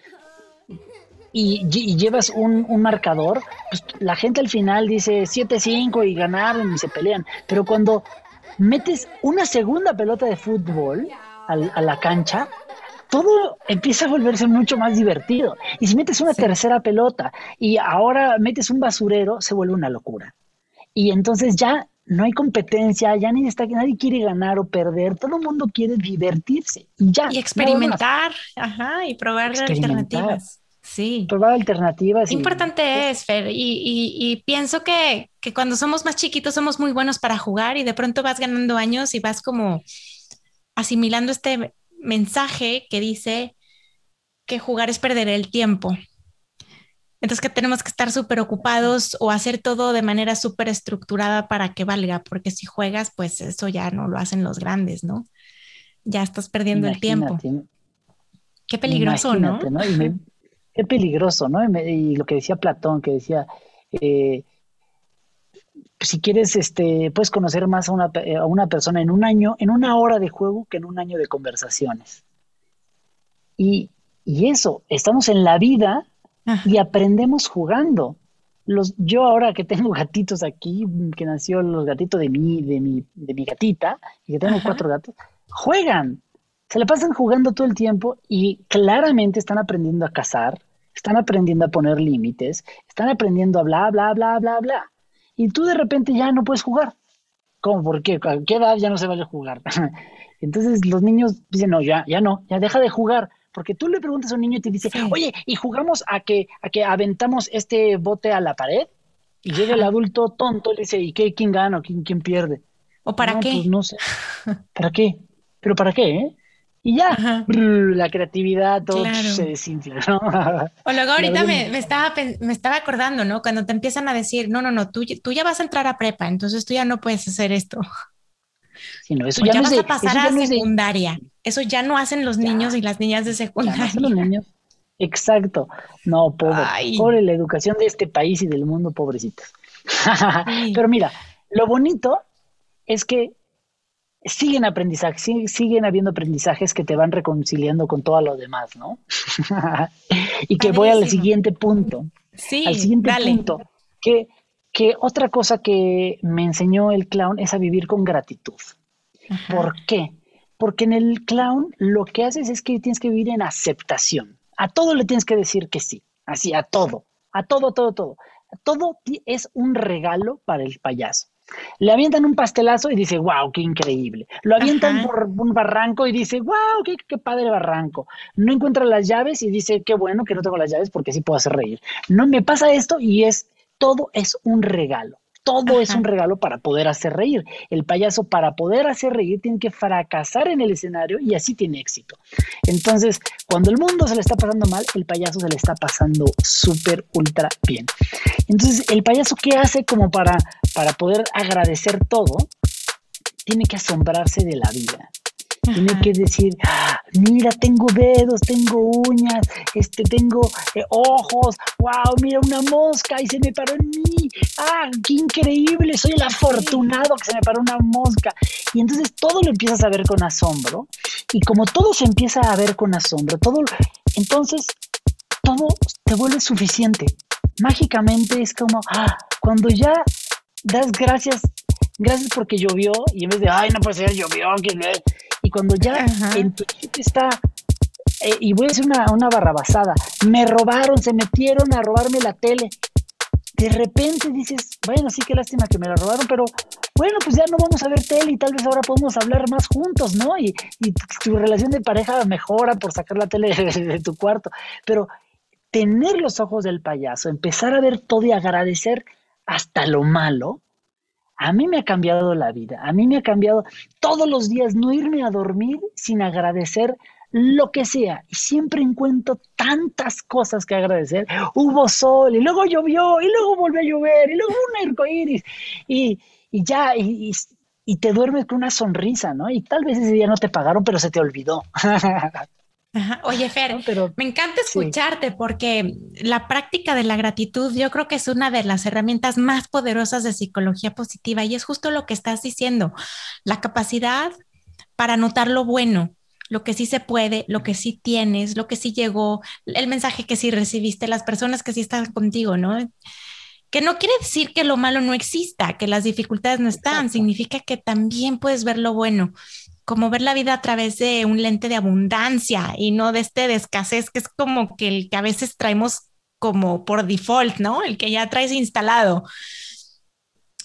y, llevas un, marcador, pues la gente al final dice 7-5 y ganaron y se pelean. Pero cuando metes una segunda pelota de fútbol a la cancha, todo empieza a volverse mucho más divertido. Y si metes una tercera pelota y ahora metes un basurero, se vuelve una locura. Y entonces ya no hay competencia, ya ni está, nadie quiere ganar o perder, todo el mundo quiere divertirse y ya. Y experimentar, ajá, y probar alternativas. Sí. Probar alternativas. Importante es, Fer, y, pienso que, cuando somos más chiquitos somos muy buenos para jugar y de pronto vas ganando años y vas como asimilando este mensaje que dice que jugar es perder el tiempo. Entonces que tenemos que estar súper ocupados o hacer todo de manera súper estructurada para que valga, porque si juegas, pues eso ya no lo hacen los grandes, ¿no? Ya estás perdiendo el tiempo. Qué peligroso, ¿no? Qué peligroso, ¿no? Y, lo que decía Platón, que decía, eh, si quieres, este, puedes conocer más a una, a una, persona en un año, en una hora de juego que en un año de conversaciones. Y, eso, estamos en la vida y aprendemos jugando. Los, yo ahora que tengo gatitos aquí, que nació los gatitos de mi, de mi, de mi gatita, y que tengo cuatro gatos, juegan se la pasan jugando todo el tiempo y claramente están aprendiendo a cazar, están aprendiendo a poner límites, están aprendiendo a bla, bla, bla, bla, bla. Y tú de repente ya no puedes jugar. ¿Cómo? ¿Por qué? ¿A qué edad ya no se vale jugar? (laughs) Entonces los niños dicen, no, ya, ya no, ya deja de jugar. Porque tú le preguntas a un niño y te dice, oye, ¿y jugamos a que, a que aventamos este bote a la pared? Y llega el adulto tonto y le dice, ¿y qué? ¿Quién gana? ¿Quién, quién pierde? ¿O para qué? Pues no sé. (laughs) ¿Para qué? ¿Pero para qué? Eh? Y ya, la creatividad todo se desinfla, ¿no? (laughs) O luego ahorita me, estaba, me estaba acordando, ¿no? Cuando te empiezan a decir, no, no, no, tú, tú ya vas a entrar a prepa, entonces tú ya no puedes hacer esto. Sí, no, eso ya, vas a pasar a secundaria. Eso ya no hacen los niños y las niñas de secundaria. los niños. Exacto. No, pobre, pobre la educación de este país y del mundo, pobrecitos. (laughs) Pero mira, lo bonito es que siguen aprendizajes, siguen habiendo aprendizajes que te van reconciliando con todo lo demás, ¿no? (laughs) y que voy al siguiente punto. Sí, al siguiente punto. Que, que otra cosa que me enseñó el clown es a vivir con gratitud. ¿Por qué? Porque en el clown lo que haces es que tienes que vivir en aceptación. A todo le tienes que decir que sí. Así, a todo. A todo, todo, todo. Todo es un regalo para el payaso. Le avientan un pastelazo y dice, wow, qué increíble. Lo avientan por un barranco y dice, wow, qué, qué, padre barranco. No encuentra las llaves y dice, qué bueno que no tengo las llaves porque sí puedo hacer reír. No me pasa esto y es, todo es un regalo. Todo es un regalo para poder hacer reír. El payaso para poder hacer reír tiene que fracasar en el escenario y así tiene éxito. Entonces, cuando el mundo se le está pasando mal, el payaso se le está pasando súper, ultra bien. Entonces, el payaso, ¿qué hace como para, para poder agradecer todo? Tiene que asombrarse de la vida. Tiene que decir, mira, tengo dedos, tengo uñas, este, tengo eh, ojos, wow, mira una mosca y se me paró en mí, ah, qué increíble, soy el afortunado que se me paró una mosca. Y entonces todo lo empiezas a ver con asombro. Y como todo se empieza a ver con asombro, todo, entonces todo te vuelve suficiente. Mágicamente es como, ah, cuando ya das gracias, gracias porque llovió, y en vez de, ay, no puede ser, llovió, que y cuando ya en tu está, eh, y voy a decir una, una barrabasada, me robaron, se metieron a robarme la tele. De repente dices, bueno, sí que lástima que me la robaron, pero bueno, pues ya no vamos a ver tele y tal vez ahora podemos hablar más juntos, ¿no? Y, tu relación de pareja mejora por sacar la tele (laughs) de, tu cuarto. Pero tener los ojos del payaso, empezar a ver todo y agradecer hasta lo malo, a mí me ha cambiado la vida, a mí me ha cambiado todos los días no irme a dormir sin agradecer lo que sea. Y siempre encuentro tantas cosas que agradecer. Hubo sol y luego llovió y luego volvió a llover y luego un arco iris y, y ya, y, y, te duermes con una sonrisa, ¿no? Y tal vez ese día no te pagaron, pero se te olvidó. (laughs) Oye, Fer, me encanta escucharte porque la práctica de la gratitud yo creo que es una de las herramientas más poderosas de psicología positiva y es justo lo que estás diciendo, la capacidad para notar lo bueno, lo que sí se puede, lo que sí tienes, lo que sí llegó, el mensaje que sí recibiste, las personas que sí están contigo, ¿no? Que no quiere decir que lo malo no exista, que las dificultades no están, significa que también puedes ver lo bueno como ver la vida a través de un lente de abundancia y no de este de escasez, que es como que el que a veces traemos como por default, ¿no? El que ya traes instalado.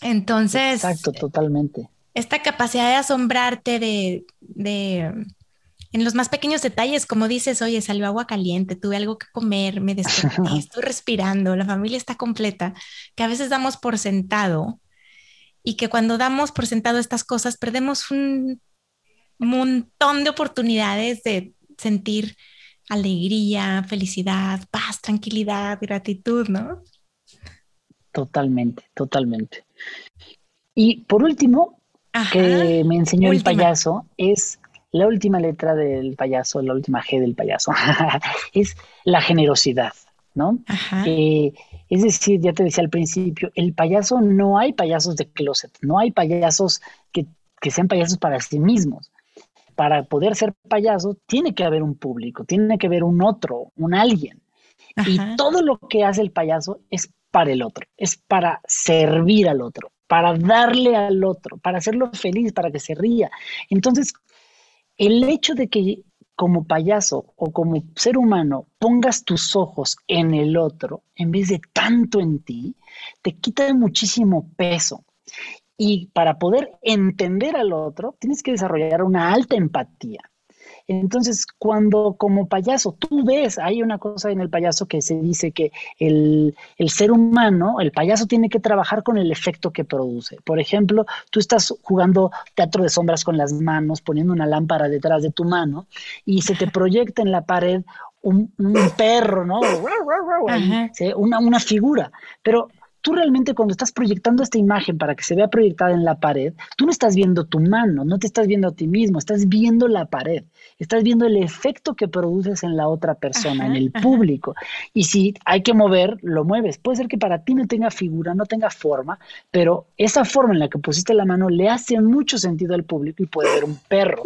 Entonces. Exacto, totalmente. Esta capacidad de asombrarte de, de, en los más pequeños detalles, como dices, oye, salió agua caliente, tuve algo que comer, me desperté, (laughs) estoy respirando, la familia está completa, que a veces damos por sentado y que cuando damos por sentado estas cosas perdemos un montón de oportunidades de sentir alegría, felicidad, paz, tranquilidad, gratitud, ¿no? Totalmente, totalmente. Y por último, que me enseñó el payaso es la última letra del payaso, la última G del payaso, (laughs) es la generosidad, ¿no? Eh, es decir, ya te decía al principio, el payaso no hay payasos de closet, no hay payasos que, que sean payasos para sí mismos para poder ser payaso tiene que haber un público, tiene que haber un otro, un alguien. Y todo lo que hace el payaso es para el otro, es para servir al otro, para darle al otro, para hacerlo feliz, para que se ría. Entonces, el hecho de que como payaso o como ser humano pongas tus ojos en el otro en vez de tanto en ti, te quita muchísimo peso. Y para poder entender al otro, tienes que desarrollar una alta empatía. Entonces, cuando como payaso tú ves, hay una cosa en el payaso que se dice que el, el, ser humano, el payaso tiene que trabajar con el efecto que produce. Por ejemplo, tú estás jugando teatro de sombras con las manos, poniendo una lámpara detrás de tu mano y se te proyecta en la pared un, perro, ¿no? Una, una figura. Pero tú realmente cuando estás proyectando esta imagen para que se vea proyectada en la pared, tú no estás viendo tu mano, no te estás viendo a ti mismo, estás viendo la pared, estás viendo el efecto que produces en la otra persona, en el público. Y si hay que mover, lo mueves. Puede ser que para ti no tenga figura, no tenga forma, pero esa forma en la que pusiste la mano le hace mucho sentido al público y puede ver un perro.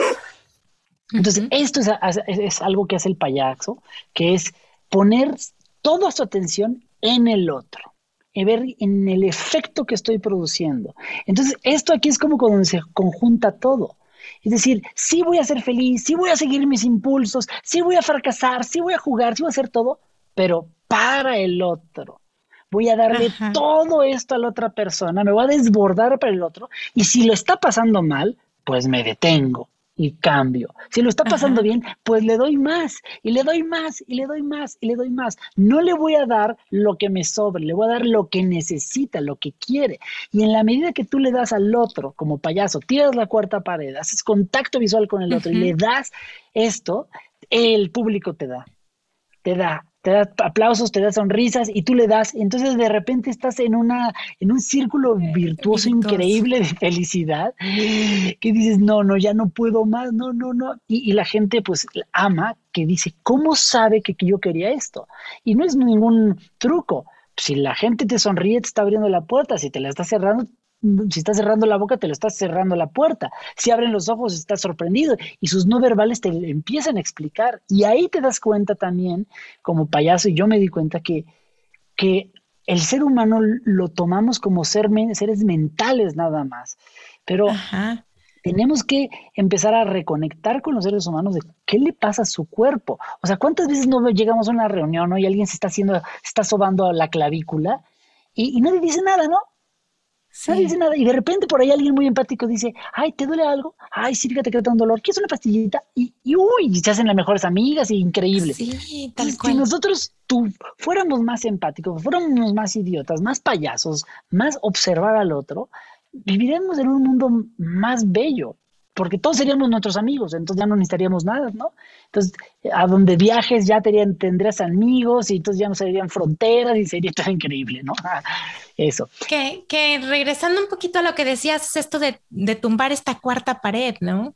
Entonces, esto es, es algo que hace el payaso, que es poner toda su atención en el otro en ver en el efecto que estoy produciendo. Entonces, esto aquí es como cuando se conjunta todo. Es decir, sí voy a ser feliz, sí voy a seguir mis impulsos, sí voy a fracasar, sí voy a jugar, sí voy a hacer todo, pero para el otro, voy a darle todo esto a la otra persona, me voy a desbordar para el otro y si lo está pasando mal, pues me detengo y cambio. Si lo está pasando bien, pues le doy más y le doy más y le doy más y le doy más. No le voy a dar lo que me sobre, le voy a dar lo que necesita, lo que quiere. Y en la medida que tú le das al otro como payaso, tiras la cuarta pared, haces contacto visual con el otro y le das esto, el público te da, te da, te da aplausos, te da sonrisas y tú le das, entonces de repente estás en una en un círculo virtuoso increíble de felicidad que dices, "No, no, ya no puedo más, no, no, no." Y, la gente pues ama que dice, "¿Cómo sabe que, que yo quería esto?" Y no es ningún truco. Si la gente te sonríe, te está abriendo la puerta, si te la está cerrando, si estás cerrando la boca, te lo estás cerrando la puerta. Si abren los ojos, estás sorprendido y sus no verbales te empiezan a explicar. Y ahí te das cuenta también, como payaso, y yo me di cuenta que, que el ser humano lo tomamos como ser, seres mentales nada más. Pero tenemos que empezar a reconectar con los seres humanos de qué le pasa a su cuerpo. O sea, ¿cuántas veces no llegamos a una reunión y alguien se está haciendo, se está sobando la clavícula y, y nadie dice nada, ¿no? No dice nada. Y de repente por ahí alguien muy empático dice, ay, ¿te duele algo? Ay, sí, fíjate que te un dolor. ¿Quieres una pastillita? Y, y uy, se hacen las mejores amigas y increíble. Sí, tal cual. Si nosotros tú, fuéramos más empáticos, fuéramos más idiotas, más payasos, más observar al otro, viviremos en un mundo más bello porque todos seríamos nuestros amigos, entonces ya no necesitaríamos nada, ¿no? Entonces, a donde viajes ya tendrías amigos y entonces ya no serían fronteras y sería todo increíble, ¿no? (laughs) Eso. Que, que, regresando un poquito a lo que decías, es esto de, de tumbar esta cuarta pared, ¿no?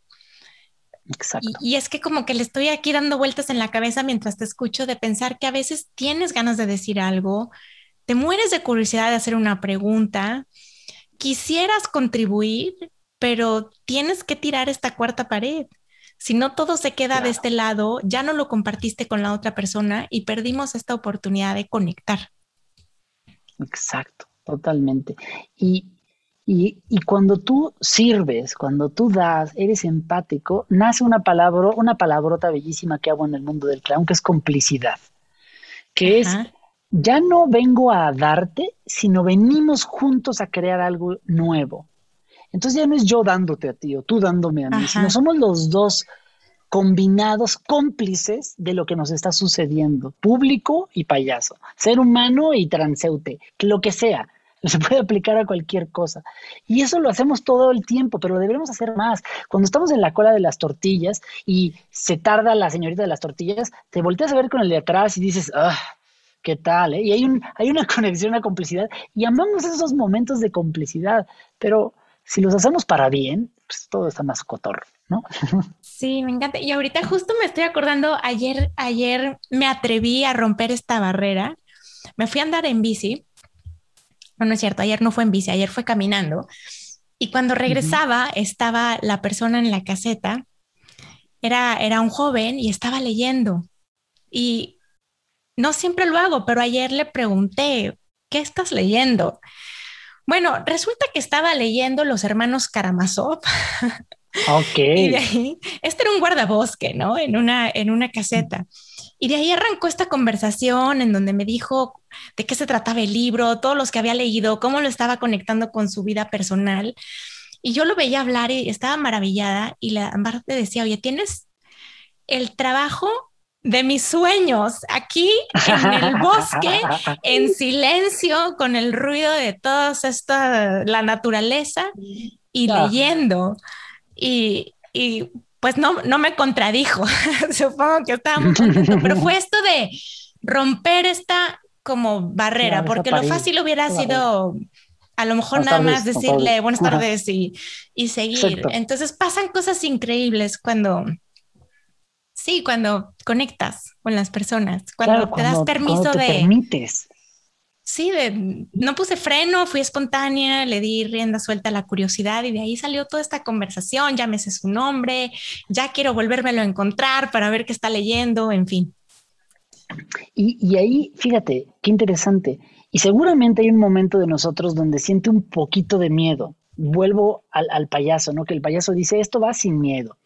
Exacto. Y, y, es que como que le estoy aquí dando vueltas en la cabeza mientras te escucho de pensar que a veces tienes ganas de decir algo, te mueres de curiosidad de hacer una pregunta, quisieras contribuir, pero tienes que tirar esta cuarta pared. Si no todo se queda de este lado, ya no lo compartiste con la otra persona y perdimos esta oportunidad de conectar. Exacto, totalmente. Y, y, y, cuando tú sirves, cuando tú das, eres empático, nace una palabra, una palabrota bellísima que hago en el mundo del clown, que es complicidad, que es, ya no vengo a darte, sino venimos juntos a crear algo nuevo. Entonces ya no es yo dándote a ti o tú dándome a mí, sino somos los dos combinados cómplices de lo que nos está sucediendo, público y payaso, ser humano y transeute, lo que sea, (laughs) se puede aplicar a cualquier cosa. Y eso lo hacemos todo el tiempo, pero lo debemos hacer más. Cuando estamos en la cola de las tortillas y se tarda la señorita de las tortillas, te volteas a ver con el de atrás y dices, ah, ¿qué tal? Eh? Y hay, un, hay una (laughs) conexión, una complicidad, y amamos esos momentos de complicidad, pero si los hacemos para bien, pues todo está más cotorro, ¿no? Sí, me encanta. Y ahorita justo me estoy acordando, ayer, ayer me atreví a romper esta barrera. Me fui a andar en bici. No, no es cierto, ayer no fue en bici, ayer fue caminando. Y cuando regresaba, estaba la persona en la caseta. Era, era un joven y estaba leyendo. Y no siempre lo hago, pero ayer le pregunté, ¿qué estás leyendo? Bueno, resulta que estaba leyendo Los Hermanos Karamazov. (laughs) Ok. y de ahí, este era un guardabosque, ¿no? En una, en una caseta. Y de ahí arrancó esta conversación en donde me dijo de qué se trataba el libro, todos los que había leído, cómo lo estaba conectando con su vida personal. Y yo lo veía hablar y estaba maravillada y la parte decía, oye, tienes el trabajo de mis sueños, aquí en el (laughs) bosque, en silencio, con el ruido de toda esta, la naturaleza y leyendo. Y, y, pues no, no me contradijo, (laughs) supongo que estaba muy contento, pero fue esto de romper esta como barrera, porque lo fácil hubiera sido a lo mejor nada más decirle buenas tardes y, y seguir. Entonces pasan cosas increíbles cuando Sí, cuando conectas con las personas, cuando te das permiso te de... Permites. Sí, de, no puse freno, fui espontánea, le di rienda suelta a la curiosidad y de ahí salió toda esta conversación, ya me sé su nombre, ya quiero volvérmelo a encontrar para ver qué está leyendo, en fin. Y, y ahí, fíjate, qué interesante. Y seguramente hay un momento de nosotros donde siente un poquito de miedo. Vuelvo al, al payaso, ¿no? Que el payaso dice, esto va sin miedo.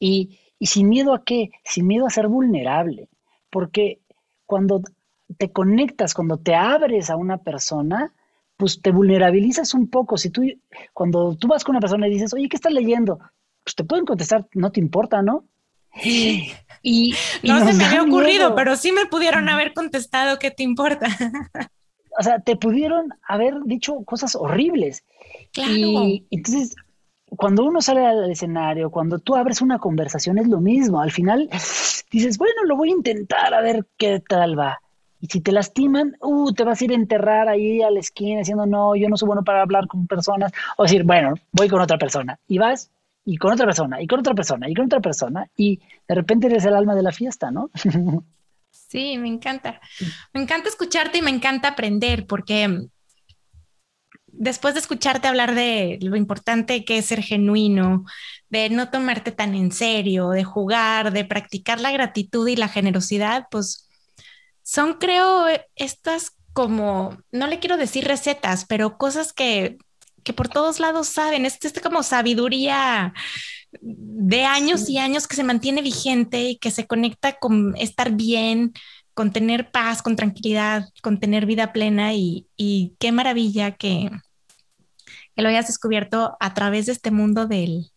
Y ¿Y sin miedo a qué? Sin miedo a ser vulnerable. Porque cuando te conectas, cuando te abres a una persona, pues te vulnerabilizas un poco. Si tú, cuando tú vas con una persona y dices, oye, ¿qué estás leyendo? Pues te pueden contestar, no te importa, ¿no? (laughs) Y, no se me había ocurrido, pero sí me pudieron haber contestado, ¿qué te importa? o sea, te pudieron haber dicho cosas horribles. Claro. Y entonces, cuando uno sale al escenario, cuando tú abres una conversación, es lo mismo. Al final dices, bueno, lo voy a intentar a ver qué tal va. Y si te lastiman, uh, te vas a ir a enterrar ahí a la esquina diciendo, no, yo no soy bueno para hablar con personas. O decir, bueno, voy con otra persona. Y vas y con otra persona, y con otra persona, y con otra persona. Y de repente eres el alma de la fiesta, ¿no? (laughs) Sí, me encanta. Me encanta escucharte y me encanta aprender porque después de escucharte hablar de lo importante que es ser genuino, de no tomarte tan en serio, de jugar, de practicar la gratitud y la generosidad, pues son, creo, estas como, no le quiero decir recetas, pero cosas que, que por todos lados saben. Es, es como sabiduría de años y años que se mantiene vigente y que se conecta con estar bien, con tener paz, con tranquilidad, con tener vida plena y, qué maravilla que, que, lo hayas descubierto a través de este mundo del,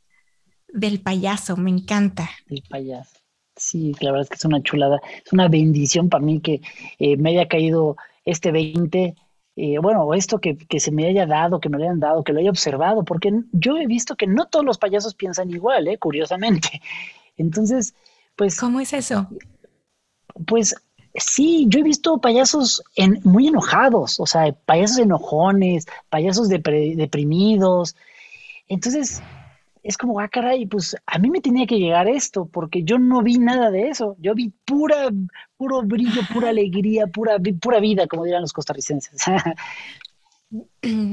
del payaso, me encanta. El payaso. Sí, la verdad es que es una chulada, es una bendición para mí que eh, me haya caído este 20 eh, bueno, esto que, se me haya dado, que me lo hayan dado, que lo haya observado, porque yo he visto que no todos los payasos piensan igual, ¿eh? curiosamente. (laughs) Entonces, pues... ¿Cómo es eso? Pues sí, yo he visto payasos en, muy enojados, o sea, payasos enojones, payasos deprimidos. Entonces, es como, ah, caray, pues a mí me tenía que llegar esto, porque yo no vi nada de eso. Yo vi pura, puro brillo, pura (laughs) alegría, pura, pura vida, como dirán los costarricenses. (laughs)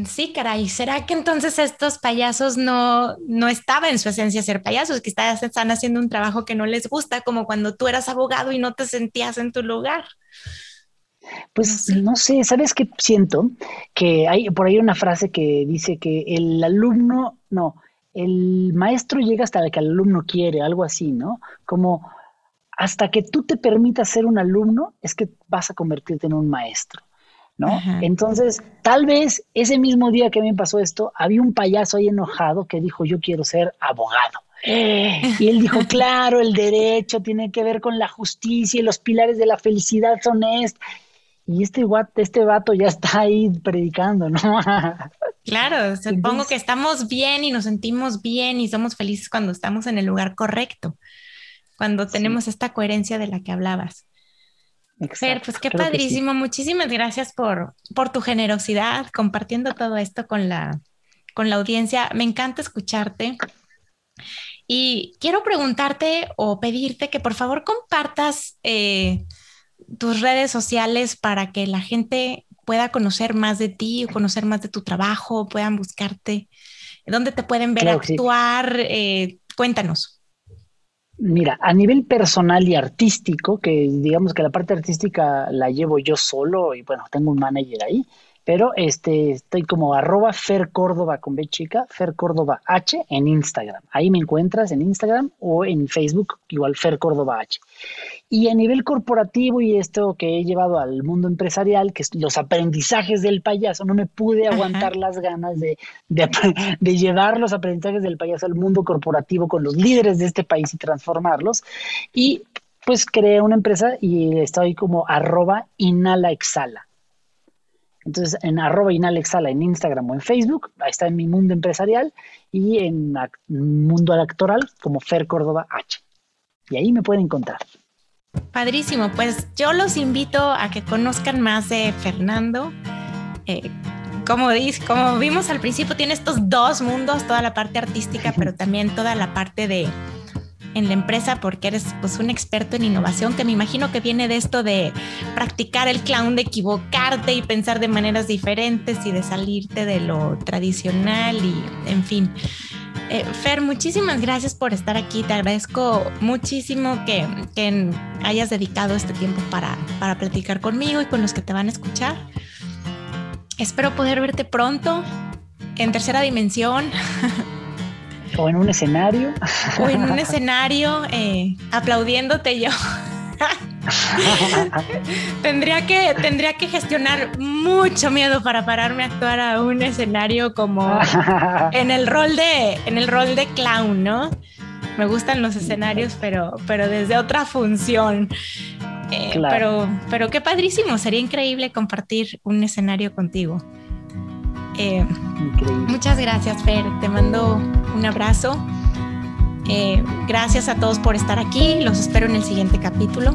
Sí, caray, ¿será que entonces estos payasos no, no estaba en su esencia ser payasos, que están haciendo un trabajo que no les gusta, como cuando tú eras abogado y no te sentías en tu lugar? Pues no sé, ¿sabes qué siento? Que hay por ahí una frase que dice que el alumno, no, el maestro llega hasta que el alumno quiere, algo así, ¿no? Como hasta que tú te permitas ser un alumno, es que vas a convertirte en un maestro, ¿no? Entonces, tal vez ese mismo día que a mí me pasó esto, había un payaso ahí enojado que dijo, yo quiero ser abogado. Y él dijo, claro, el derecho tiene que ver con la justicia y los pilares de la felicidad son estos y este, este vato ya está ahí predicando, ¿no? (laughs) Claro, supongo que estamos bien y nos sentimos bien y somos felices cuando estamos en el lugar correcto, cuando tenemos esta coherencia de la que hablabas. Fer, pues qué padrísimo. Muchísimas gracias por, por tu generosidad compartiendo todo esto con la, con la audiencia. Me encanta escucharte. Y quiero preguntarte o pedirte que por favor compartas eh, tus redes sociales para que la gente pueda conocer más de ti o conocer más de tu trabajo, puedan buscarte, dónde te pueden ver actuar. Eh, cuéntanos. Mira, a nivel personal y artístico, que digamos que la parte artística la llevo yo solo y bueno, tengo un manager ahí, pero este, estoy como arroba Fer Córdoba con B chica, Fer Córdoba H en Instagram. Ahí me encuentras en Instagram o en Facebook, igual Fer Córdoba H. Y a nivel corporativo y esto que he llevado al mundo empresarial, que es los aprendizajes del payaso, no me pude aguantar las ganas de, de, llevar los aprendizajes del payaso al mundo corporativo con los líderes de este país y transformarlos. Y pues creé una empresa y estoy como arroba inhala exhala. Entonces, en arroba en Instagram o en Facebook, ahí está en mi mundo empresarial y en mundo electoral como Fer Córdoba H. Y ahí me pueden encontrar. Padrísimo, pues yo los invito a que conozcan más de Fernando. Eh, como, dice, como vimos al principio, tiene estos dos mundos, toda la parte artística, pero también toda la parte de en la empresa, porque eres pues un experto en innovación, que me imagino que viene de esto de practicar el clown, de equivocarte y pensar de maneras diferentes y de salirte de lo tradicional y en fin. Eh, Fer, muchísimas gracias por estar aquí. Te agradezco muchísimo que, hayas dedicado este tiempo para, para platicar conmigo y con los que te van a escuchar. Espero poder verte pronto en tercera dimensión. O en un escenario. O en un escenario, eh, aplaudiéndote yo. (laughs) (laughs) tendría, que, tendría que gestionar mucho miedo para pararme a actuar a un escenario como en el rol de, en el rol de clown, ¿no? Me gustan los escenarios, pero, pero desde otra función. Eh, pero, pero qué padrísimo, sería increíble compartir un escenario contigo. Eh, muchas gracias, Fer. Te mando un abrazo. Eh, gracias a todos por estar aquí. Los espero en el siguiente capítulo.